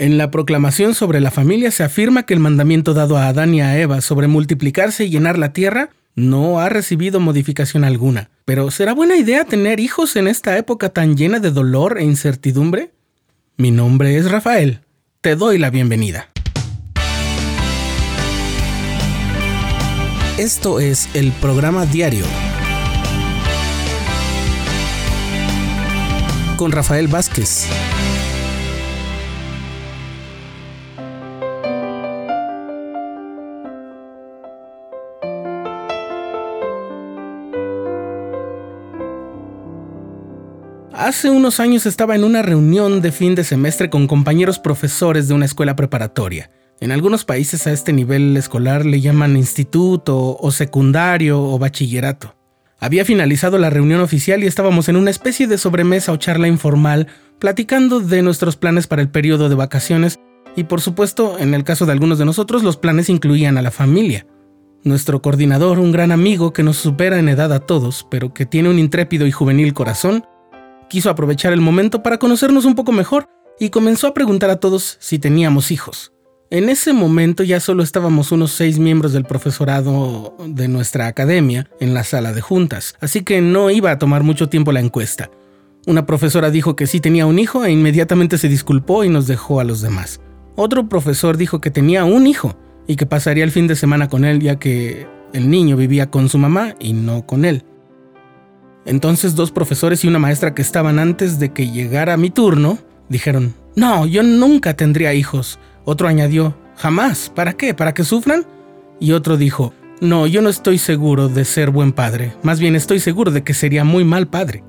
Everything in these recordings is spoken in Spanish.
En la proclamación sobre la familia se afirma que el mandamiento dado a Adán y a Eva sobre multiplicarse y llenar la tierra no ha recibido modificación alguna. Pero ¿será buena idea tener hijos en esta época tan llena de dolor e incertidumbre? Mi nombre es Rafael. Te doy la bienvenida. Esto es el programa diario con Rafael Vázquez. Hace unos años estaba en una reunión de fin de semestre con compañeros profesores de una escuela preparatoria. En algunos países a este nivel escolar le llaman instituto o secundario o bachillerato. Había finalizado la reunión oficial y estábamos en una especie de sobremesa o charla informal, platicando de nuestros planes para el periodo de vacaciones y por supuesto, en el caso de algunos de nosotros, los planes incluían a la familia. Nuestro coordinador, un gran amigo que nos supera en edad a todos, pero que tiene un intrépido y juvenil corazón, quiso aprovechar el momento para conocernos un poco mejor y comenzó a preguntar a todos si teníamos hijos. En ese momento ya solo estábamos unos seis miembros del profesorado de nuestra academia en la sala de juntas, así que no iba a tomar mucho tiempo la encuesta. Una profesora dijo que sí tenía un hijo e inmediatamente se disculpó y nos dejó a los demás. Otro profesor dijo que tenía un hijo y que pasaría el fin de semana con él ya que el niño vivía con su mamá y no con él. Entonces dos profesores y una maestra que estaban antes de que llegara mi turno dijeron, no, yo nunca tendría hijos. Otro añadió, jamás, ¿para qué? ¿Para que sufran? Y otro dijo, no, yo no estoy seguro de ser buen padre, más bien estoy seguro de que sería muy mal padre.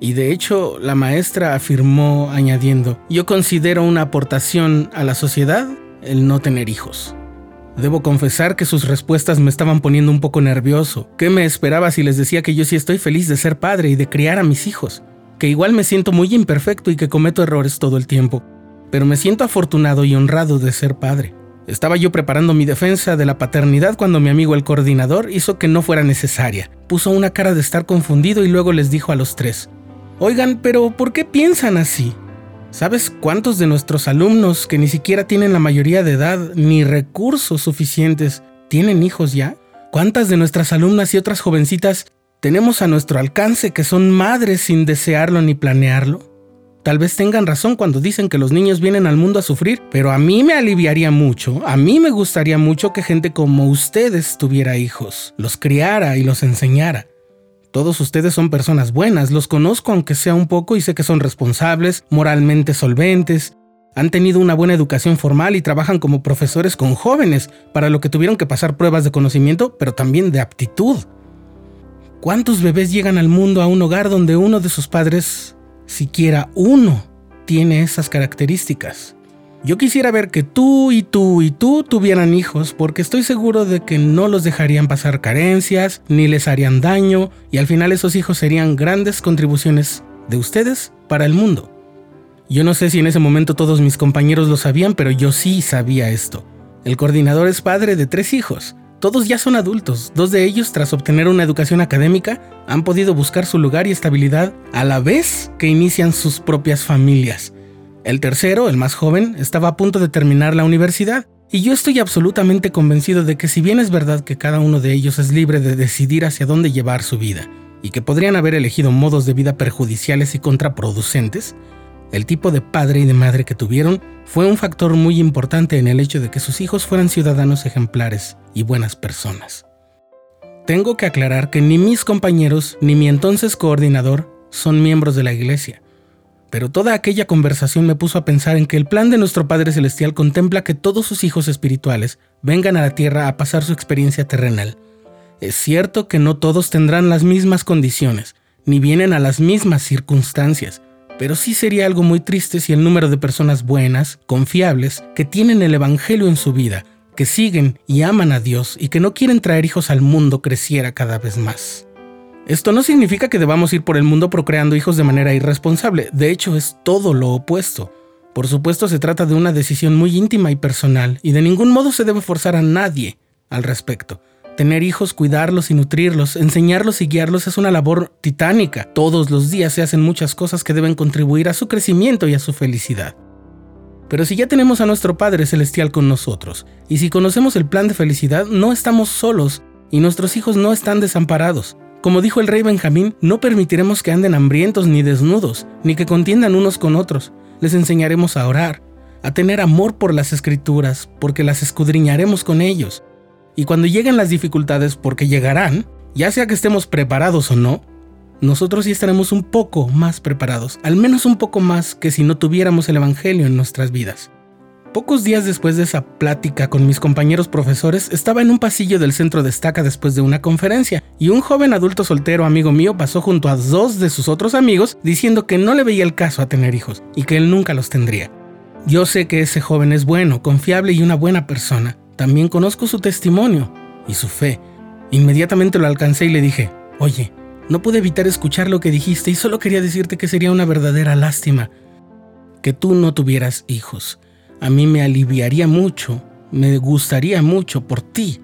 Y de hecho, la maestra afirmó añadiendo, yo considero una aportación a la sociedad el no tener hijos. Debo confesar que sus respuestas me estaban poniendo un poco nervioso. ¿Qué me esperaba si les decía que yo sí estoy feliz de ser padre y de criar a mis hijos? Que igual me siento muy imperfecto y que cometo errores todo el tiempo, pero me siento afortunado y honrado de ser padre. Estaba yo preparando mi defensa de la paternidad cuando mi amigo el coordinador hizo que no fuera necesaria. Puso una cara de estar confundido y luego les dijo a los tres, Oigan, pero ¿por qué piensan así? ¿Sabes cuántos de nuestros alumnos que ni siquiera tienen la mayoría de edad ni recursos suficientes tienen hijos ya? ¿Cuántas de nuestras alumnas y otras jovencitas tenemos a nuestro alcance que son madres sin desearlo ni planearlo? Tal vez tengan razón cuando dicen que los niños vienen al mundo a sufrir, pero a mí me aliviaría mucho, a mí me gustaría mucho que gente como ustedes tuviera hijos, los criara y los enseñara. Todos ustedes son personas buenas, los conozco aunque sea un poco y sé que son responsables, moralmente solventes, han tenido una buena educación formal y trabajan como profesores con jóvenes, para lo que tuvieron que pasar pruebas de conocimiento, pero también de aptitud. ¿Cuántos bebés llegan al mundo a un hogar donde uno de sus padres, siquiera uno, tiene esas características? Yo quisiera ver que tú y tú y tú tuvieran hijos porque estoy seguro de que no los dejarían pasar carencias, ni les harían daño, y al final esos hijos serían grandes contribuciones de ustedes para el mundo. Yo no sé si en ese momento todos mis compañeros lo sabían, pero yo sí sabía esto. El coordinador es padre de tres hijos. Todos ya son adultos. Dos de ellos, tras obtener una educación académica, han podido buscar su lugar y estabilidad a la vez que inician sus propias familias. El tercero, el más joven, estaba a punto de terminar la universidad, y yo estoy absolutamente convencido de que si bien es verdad que cada uno de ellos es libre de decidir hacia dónde llevar su vida, y que podrían haber elegido modos de vida perjudiciales y contraproducentes, el tipo de padre y de madre que tuvieron fue un factor muy importante en el hecho de que sus hijos fueran ciudadanos ejemplares y buenas personas. Tengo que aclarar que ni mis compañeros ni mi entonces coordinador son miembros de la iglesia, pero toda aquella conversación me puso a pensar en que el plan de nuestro Padre Celestial contempla que todos sus hijos espirituales vengan a la tierra a pasar su experiencia terrenal. Es cierto que no todos tendrán las mismas condiciones, ni vienen a las mismas circunstancias, pero sí sería algo muy triste si el número de personas buenas, confiables, que tienen el Evangelio en su vida, que siguen y aman a Dios y que no quieren traer hijos al mundo creciera cada vez más. Esto no significa que debamos ir por el mundo procreando hijos de manera irresponsable, de hecho es todo lo opuesto. Por supuesto se trata de una decisión muy íntima y personal, y de ningún modo se debe forzar a nadie al respecto. Tener hijos, cuidarlos y nutrirlos, enseñarlos y guiarlos es una labor titánica. Todos los días se hacen muchas cosas que deben contribuir a su crecimiento y a su felicidad. Pero si ya tenemos a nuestro Padre Celestial con nosotros, y si conocemos el plan de felicidad, no estamos solos y nuestros hijos no están desamparados. Como dijo el rey Benjamín, no permitiremos que anden hambrientos ni desnudos, ni que contiendan unos con otros. Les enseñaremos a orar, a tener amor por las escrituras, porque las escudriñaremos con ellos. Y cuando lleguen las dificultades, porque llegarán, ya sea que estemos preparados o no, nosotros sí estaremos un poco más preparados, al menos un poco más que si no tuviéramos el Evangelio en nuestras vidas. Pocos días después de esa plática con mis compañeros profesores, estaba en un pasillo del centro de estaca después de una conferencia, y un joven adulto soltero amigo mío pasó junto a dos de sus otros amigos diciendo que no le veía el caso a tener hijos y que él nunca los tendría. Yo sé que ese joven es bueno, confiable y una buena persona. También conozco su testimonio y su fe. Inmediatamente lo alcancé y le dije, oye, no pude evitar escuchar lo que dijiste y solo quería decirte que sería una verdadera lástima que tú no tuvieras hijos a mí me aliviaría mucho, me gustaría mucho por ti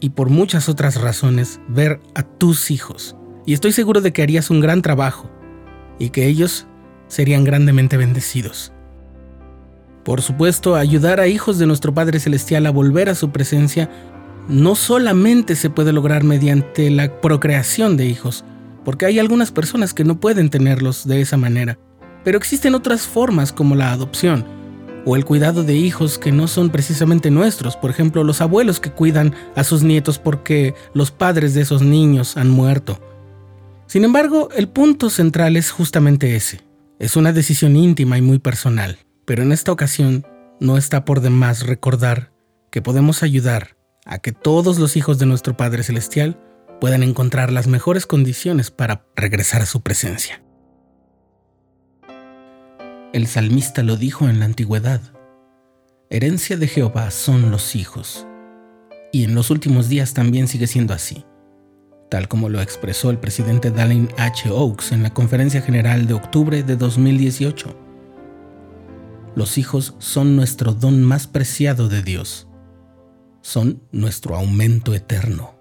y por muchas otras razones ver a tus hijos. Y estoy seguro de que harías un gran trabajo y que ellos serían grandemente bendecidos. Por supuesto, ayudar a hijos de nuestro Padre Celestial a volver a su presencia no solamente se puede lograr mediante la procreación de hijos, porque hay algunas personas que no pueden tenerlos de esa manera, pero existen otras formas como la adopción, o el cuidado de hijos que no son precisamente nuestros, por ejemplo, los abuelos que cuidan a sus nietos porque los padres de esos niños han muerto. Sin embargo, el punto central es justamente ese. Es una decisión íntima y muy personal, pero en esta ocasión no está por demás recordar que podemos ayudar a que todos los hijos de nuestro Padre Celestial puedan encontrar las mejores condiciones para regresar a su presencia. El salmista lo dijo en la antigüedad. Herencia de Jehová son los hijos. Y en los últimos días también sigue siendo así, tal como lo expresó el presidente Dallin H. Oaks en la Conferencia General de octubre de 2018. Los hijos son nuestro don más preciado de Dios. Son nuestro aumento eterno.